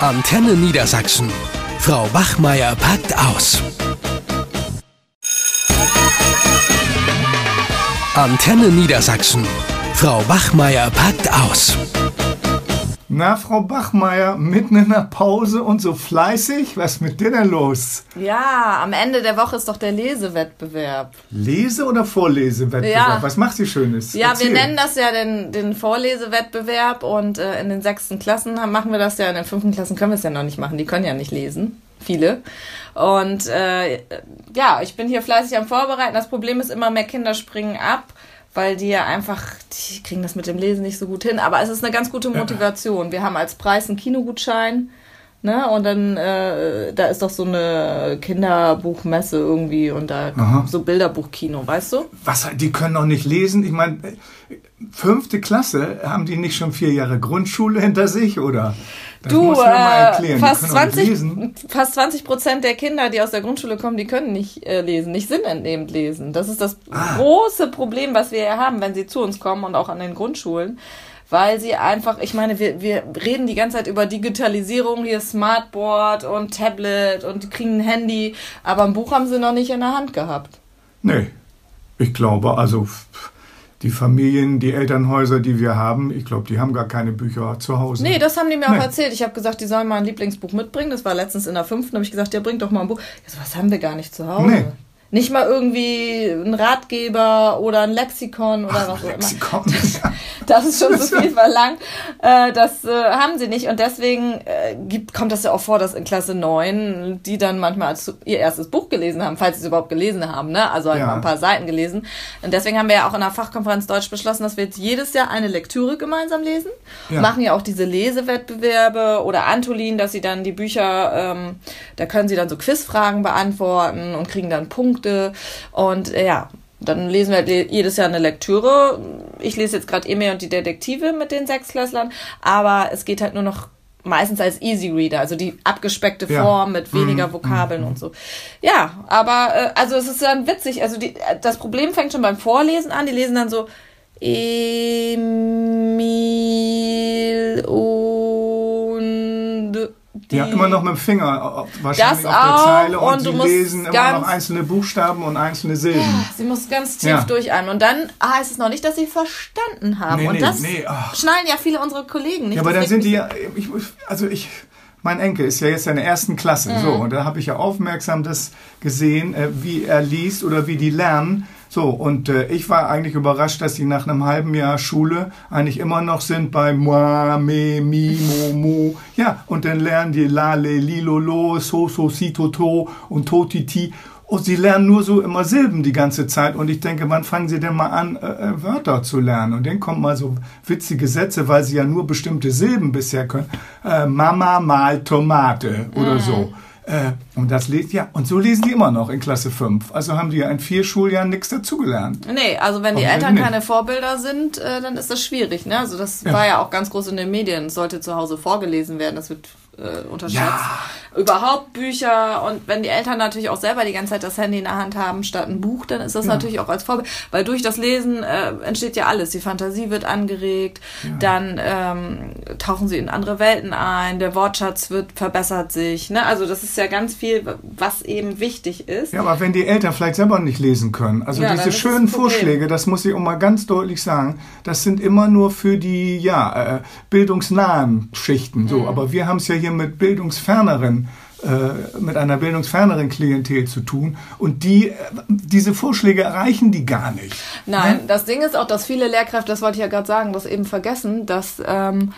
Antenne Niedersachsen. Frau Wachmeier packt aus. Antenne Niedersachsen. Frau Wachmeier packt aus. Na, Frau Bachmeier, mitten in der Pause und so fleißig? Was ist mit dir denn los? Ja, am Ende der Woche ist doch der Lesewettbewerb. Lese- oder Vorlesewettbewerb? Ja. Was macht sie Schönes? Ja, Erzähl. wir nennen das ja den, den Vorlesewettbewerb und äh, in den sechsten Klassen machen wir das ja, in den fünften Klassen können wir es ja noch nicht machen, die können ja nicht lesen, viele. Und äh, ja, ich bin hier fleißig am Vorbereiten. Das Problem ist immer, mehr Kinder springen ab, weil die ja einfach, die kriegen das mit dem Lesen nicht so gut hin. Aber es ist eine ganz gute Motivation. Wir haben als Preis einen Kinogutschein. Ne? Und dann, äh, da ist doch so eine Kinderbuchmesse irgendwie und da Aha. so Bilderbuchkino, weißt du? Was, die können doch nicht lesen? Ich meine, fünfte Klasse, haben die nicht schon vier Jahre Grundschule hinter sich, oder? Das Du, äh, fast, die können doch 20, nicht lesen. fast 20 Prozent der Kinder, die aus der Grundschule kommen, die können nicht äh, lesen, nicht sinnentnehmend lesen. Das ist das Ah. große Problem, was wir hier haben, wenn sie zu uns kommen und auch an den Grundschulen. Weil sie einfach, ich meine, wir, wir reden die ganze Zeit über Digitalisierung, hier Smartboard und Tablet und die kriegen ein Handy, aber ein Buch haben sie noch nicht in der Hand gehabt. Nee, ich glaube, also die Familien, die Elternhäuser, die wir haben, ich glaube, die haben gar keine Bücher zu Hause. Nee, das haben die mir Nee. auch erzählt. Ich habe gesagt, die sollen mal ein Lieblingsbuch mitbringen. Das war letztens in der fünften. habe ich gesagt, ja, bring doch mal ein Buch. Ja, so was haben wir gar nicht zu Hause. Nee. Nicht mal irgendwie ein Ratgeber oder ein Lexikon oder Ach, was auch Lexikon. immer. Das ist schon so viel verlangt. Äh, das äh, haben sie nicht. Und deswegen äh, gibt, kommt das ja auch vor, dass in Klasse 9 die dann manchmal ihr erstes Buch gelesen haben, falls sie es überhaupt gelesen haben. Ne? Also halt Ja. mal ein paar Seiten gelesen. Und deswegen haben wir ja auch in der Fachkonferenz Deutsch beschlossen, dass wir jetzt jedes Jahr eine Lektüre gemeinsam lesen. Ja. Machen ja auch diese Lesewettbewerbe oder Antolin, dass sie dann die Bücher, ähm, da können sie dann so Quizfragen beantworten und kriegen dann Punkte. Und äh, ja, dann lesen wir jedes Jahr eine Lektüre. Ich lese jetzt gerade Emil und die Detektive mit den Sechsklässlern, aber es geht halt nur noch meistens als Easy Reader, also die abgespeckte Ja. Form mit weniger Mhm, Vokabeln und so. Ja, aber äh, also es ist dann witzig, also die, äh, das Problem fängt schon beim Vorlesen an, die lesen dann so Emil und die, Ja, immer noch mit dem Finger äh, wahrscheinlich Das auf der auch, Zeile und, und du sie musst lesen immer noch einzelne Buchstaben und einzelne Silben. Sie muss ganz tief Ja. durchatmen. Und dann heißt es noch nicht, dass sie verstanden haben. Nee, und nee, das nee, schnallen ja viele unserer Kollegen nicht. Ja, aber dann sind die ja, ich, also ich, mein Enkel ist ja jetzt in der ersten Klasse, so, Mhm. und da habe ich ja aufmerksam das gesehen, äh, wie er liest oder wie die lernen. So, und äh, ich war eigentlich überrascht, dass die nach einem halben Jahr Schule eigentlich immer noch sind bei moi, me, mi, mo, mo. Ja, und dann lernen die la, le, li, lo, lo, so, so, si, to, to und to, ti, ti. Und sie lernen nur so immer Silben die ganze Zeit. Und ich denke, wann fangen sie denn mal an, äh, äh, Wörter zu lernen? Und dann kommen mal so witzige Sätze, weil sie ja nur bestimmte Silben bisher können. Äh, Mama mal Tomate oder so. Äh, und das lesen, ja, und so lesen die immer noch in Klasse 5. Also haben die ja in vier Schuljahren nichts dazugelernt. Nee, also wenn die Aber Eltern keine Vorbilder sind, äh, dann ist das schwierig. Ne? Also das Ja. war ja auch ganz groß in den Medien. Es sollte zu Hause vorgelesen werden. Das wird äh, unterschätzt. Ja. Überhaupt Bücher und wenn die Eltern natürlich auch selber die ganze Zeit das Handy in der Hand haben statt ein Buch, dann ist das natürlich auch als Vorbild. Weil durch das Lesen äh, entsteht ja alles. Die Fantasie wird angeregt, dann ähm, tauchen sie in andere Welten ein, der Wortschatz wird verbessert sich. Ne? Also das ist ja ganz viel, was eben wichtig ist. Ja, aber wenn die Eltern vielleicht selber nicht lesen können, also Ja, diese schönen. Vorschläge, das muss ich auch mal ganz deutlich sagen, das sind immer nur für die, ja, äh, bildungsnahen Schichten, so. Mhm. Aber wir haben es ja hier mit bildungsferneren, äh, mit einer bildungsferneren Klientel zu tun und die, diese Vorschläge erreichen die gar nicht. Nein, das Ding ist auch, dass viele Lehrkräfte, das wollte ich ja gerade sagen, das eben vergessen, dass ähm,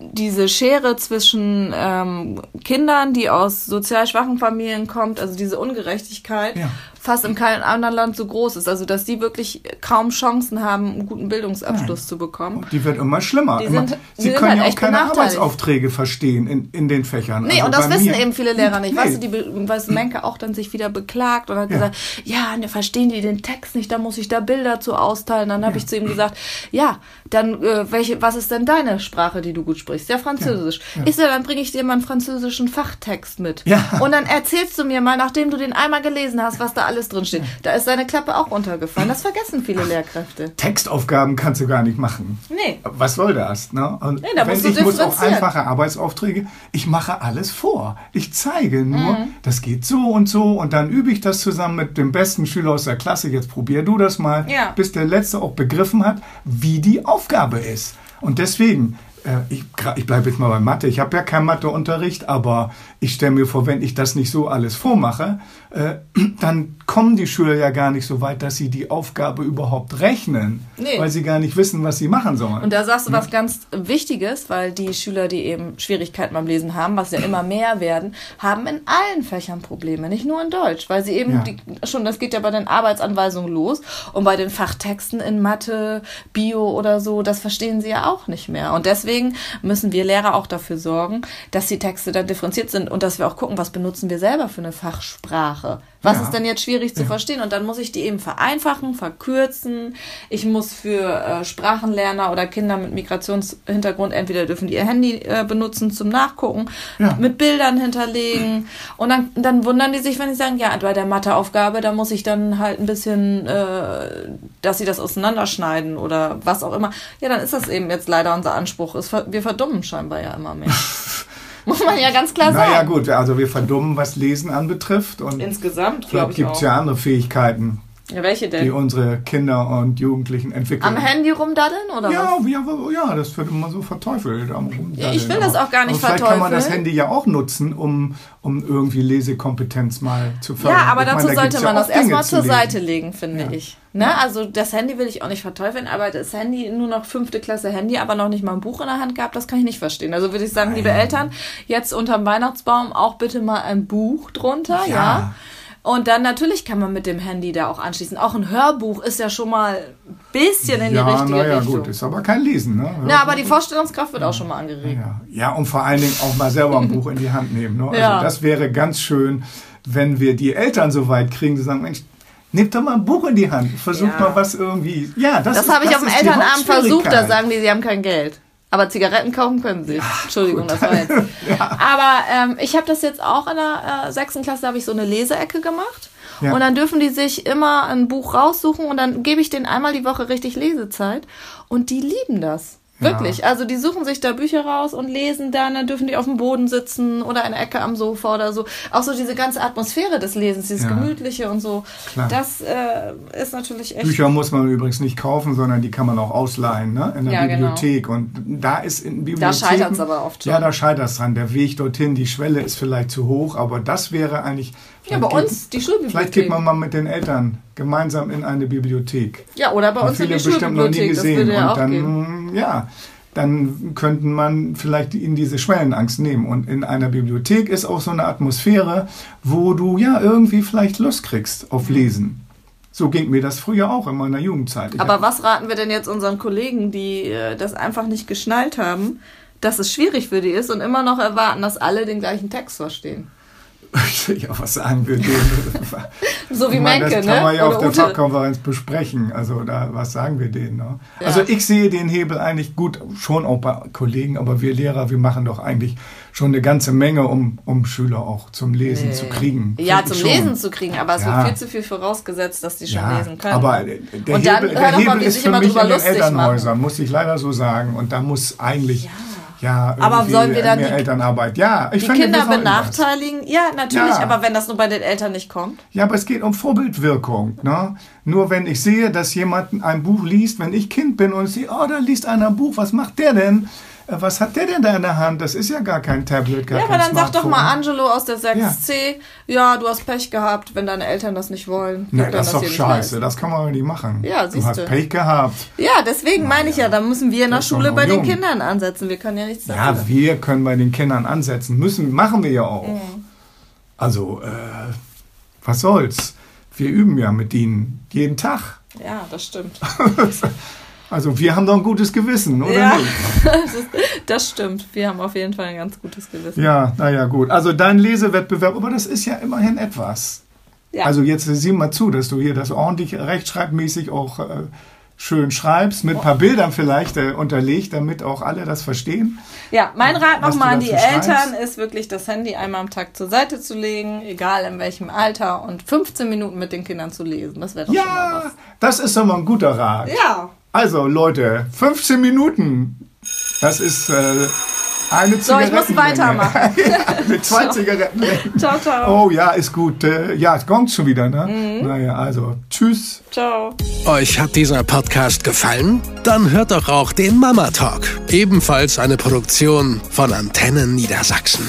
diese Schere zwischen ähm, Kindern, die aus sozial schwachen Familien kommt, also diese Ungerechtigkeit, Ja. Fast in keinem anderen Land so groß ist. Also dass die wirklich kaum Chancen haben, einen guten Bildungsabschluss zu bekommen. Die wird immer schlimmer. Die sind- sie die können halt ja auch keine. Arbeitsaufträge verstehen in, in den Fächern. Nee, Also und das wissen eben viele Lehrer nicht. Nee. Weißt du, die, weißt du, Menke auch dann sich wieder beklagt und hat Ja. gesagt, ja, ne, verstehen die den Text nicht, da muss ich da Bilder zu austeilen. Dann habe ich zu ihm gesagt, ja, dann, äh, welche, was ist denn deine Sprache, die du gut sprichst? Ja, Französisch. Ich so, dann bringe ich dir mal einen französischen Fachtext mit. Ja. Und dann erzählst du mir mal, nachdem du den einmal gelesen hast, was da alles drinsteht. Da ist seine Klappe auch runtergefallen. Das vergessen viele Lehrkräfte. Textaufgaben kannst du gar nicht machen. Nee. Was soll das? Ne? Und Nee, da wenn musst du ich muss auch einfache Arbeitsaufträge, ich mache alles vor. Ich zeige nur, Mhm. das geht so und so und dann übe ich das zusammen mit dem besten Schüler aus der Klasse. Jetzt probier du das mal, Ja. bis der Letzte auch begriffen hat, wie die Aufgabe ist. Und deswegen, ich, gra- ich bleibe jetzt mal bei Mathe. Ich habe ja keinen Matheunterricht, aber ich stelle mir vor, wenn ich das nicht so alles vormache, äh, dann kommen die Schüler ja gar nicht so weit, dass sie die Aufgabe überhaupt rechnen, Nee. weil sie gar nicht wissen, was sie machen sollen. Und da sagst du was ganz Wichtiges, weil die Schüler, die eben Schwierigkeiten beim Lesen haben, was ja immer mehr werden, haben in allen Fächern Probleme, nicht nur in Deutsch, weil sie eben Ja. die, schon, das geht ja bei den Arbeitsanweisungen los und bei den Fachtexten in Mathe, Bio oder so, das verstehen sie ja auch nicht mehr. Und deswegen müssen wir Lehrer auch dafür sorgen, dass die Texte dann differenziert sind und dass wir auch gucken, was benutzen wir selber für eine Fachsprache. Was Ja. ist denn jetzt schwierig zu verstehen? Und dann muss ich die eben vereinfachen, verkürzen. Ich muss für äh, Sprachenlerner oder Kinder mit Migrationshintergrund entweder dürfen die ihr Handy äh, benutzen zum Nachgucken, Ja. mit Bildern hinterlegen. Und dann, dann wundern die sich, wenn sie sagen, ja, bei der Matheaufgabe, da muss ich dann halt ein bisschen, äh, dass sie das auseinanderschneiden oder was auch immer. Ja, dann ist das eben jetzt leider unser Anspruch. Es Wir verdummen scheinbar ja immer mehr. muss man ja ganz klar sagen. Naja gut, also wir verdummen, was Lesen anbetrifft und Insgesamt, glaube ich gibt es auch. ja andere Fähigkeiten, Ja, welche die denn? unsere Kinder und Jugendlichen entwickeln. Am Handy rumdaddeln oder ja, was? ja, ja, das wird immer so verteufelt. ich will das auch gar nicht aber Vielleicht kann man das verteufeln. Handy ja auch nutzen, um, um irgendwie Lesekompetenz mal zu fördern. Ja, aber Ich dazu meine, da gibt's sollte ja man das erstmal zur lesen. Seite legen, finde Ja. ich. Ne? Also das Handy will ich auch nicht verteufeln, aber das Handy, nur noch fünfte Klasse Handy, aber noch nicht mal ein Buch in der Hand gehabt, das kann ich nicht verstehen. Also würde ich sagen, liebe Eltern, jetzt unterm Weihnachtsbaum auch bitte mal ein Buch drunter, ja. Ja. Und dann natürlich kann man mit dem Handy da auch anschließen. Auch ein Hörbuch ist ja schon mal ein bisschen in die Ja, richtige naja, Richtung. gut, ist aber kein Lesen. Ne? Na, aber die Vorstellungskraft wird auch schon mal angeregt. Ja. ja, und vor allen Dingen auch mal selber ein Buch in die Hand nehmen. Ne? Also Ja. das wäre ganz schön, wenn wir die Eltern so weit kriegen, zu sagen, Mensch, nehmt doch mal ein Buch in die Hand, versucht Ja. mal was irgendwie. Ja, das, Das habe ich auf dem Elternabend versucht, da sagen die, sie haben kein Geld. Aber Zigaretten kaufen können sie. Entschuldigung, das war jetzt. Aber ähm, ich habe das jetzt auch in der äh, sechsten Klasse, habe ich so eine Leseecke gemacht. Ja. Und dann dürfen die sich immer ein Buch raussuchen und dann gebe ich denen einmal die Woche richtig Lesezeit. Und die lieben das. Wirklich. Also die suchen sich da Bücher raus und lesen dann, dann dürfen die auf dem Boden sitzen oder in der Ecke am Sofa oder so. Auch so diese ganze Atmosphäre des Lesens, dieses Ja. Gemütliche und so. Klar. Das äh, ist natürlich echt. Bücher muss man übrigens nicht kaufen, sondern die kann man auch ausleihen ne? in der Ja, genau. Bibliothek. Und da ist in Bibliotheken... scheitert's aber oft schon. Ja, da scheitert es dran. Der Weg dorthin, die Schwelle ist vielleicht zu hoch, aber das wäre eigentlich... Ja, bei vielleicht uns die Geht, Schulbibliothek. vielleicht geht man mal mit den Eltern gemeinsam in eine Bibliothek. Ja, oder bei uns in viele die bestimmt noch nie Schulbibliothek. Das gesehen. würde ja und auch dann, gehen. Ja, dann könnten man vielleicht ihnen diese Schwellenangst nehmen. Und in einer Bibliothek ist auch so eine Atmosphäre, wo du ja irgendwie vielleicht Lust kriegst auf Lesen. So ging mir das früher auch in meiner Jugendzeit. Ich Aber was raten wir denn jetzt unseren Kollegen, die äh, das einfach nicht geschnallt haben, dass es schwierig für die ist und immer noch erwarten, dass alle den gleichen Text verstehen? ja, was sagen wir denen? So wie Ich meine, Menke, das kann ne? man ja auf Oder der Ute. Fachkonferenz besprechen. Also da, was sagen wir denen? Ne? Ja. Also ich sehe den Hebel eigentlich gut, schon auch bei Kollegen, aber wir Lehrer, wir machen doch eigentlich schon eine ganze Menge, um, um Schüler auch zum Lesen Nee. zu kriegen. Ja, zum schon. Lesen zu kriegen, aber es Ja. wird viel zu viel vorausgesetzt, dass die schon Ja, lesen können. aber der Und dann Hebel, hör der mal, Hebel wie ist für immer mich in den Elternhäusern, muss ich leider so sagen. Und da muss eigentlich ja, Aber irgendwie sollen wir dann die- Elternarbeit. Ja, ich die finde, Kinder sollten das. benachteiligen? Ja, natürlich, Ja. aber wenn das nur bei den Eltern nicht kommt. Ja, aber es geht um Vorbildwirkung. Ne? Nur wenn ich sehe, dass jemand ein Buch liest, wenn ich Kind bin und ich sehe, oh, da liest einer ein Buch, was macht der denn? Äh, Was hat der denn da in der Hand? Das ist ja gar kein Tablet, gar Ja, aber dann sag doch Smartphone. mal Angelo aus der 6C, ja. du hast Pech gehabt, wenn deine Eltern das nicht wollen. Ne, Dann das ist doch scheiße, leisten. das kann man aber nicht machen. Ja, du siehst hast du. Pech gehabt. Ja, deswegen meine ich ja, da müssen wir in der Schule bei den jung. Kindern ansetzen. Wir können ja nichts dafür. Ja, wir können bei den Kindern ansetzen. Müssen, machen wir ja auch. Mhm. Also, äh, was soll's? Wir üben ja mit ihnen jeden Tag. Ja, das stimmt. Also, wir haben doch ein gutes Gewissen, oder Ja. nicht? Das stimmt. Wir haben auf jeden Fall ein ganz gutes Gewissen. Ja, naja, gut. Also, dein Lesewettbewerb, aber das ist ja immerhin etwas. Ja. Also, jetzt sieh mal zu, dass du hier das ordentlich rechtschreibmäßig auch äh, schön schreibst, mit ein paar Bildern vielleicht äh, unterlegt, damit auch alle das verstehen. Ja, mein Rat Was nochmal an die schreibst. Eltern ist wirklich das Handy einmal am Tag zur Seite zu legen, egal in welchem Alter, und 15 Minuten mit den Kindern zu lesen. Das wäre doch schon mal Ja, was. das ist doch mal ein guter Rat. Ja. Also Leute, 15 Minuten. Das ist äh, eine So, ich muss weitermachen. ja, mit zwei Zigaretten. Ciao, ciao. Oh ja, ist gut. Äh, ja, es kommt schon wieder, ne? Mhm. Naja, also tschüss. Ciao. Euch hat dieser Podcast gefallen? Dann hört doch auch den Mama Talk, ebenfalls eine Produktion von Antennen Niedersachsen.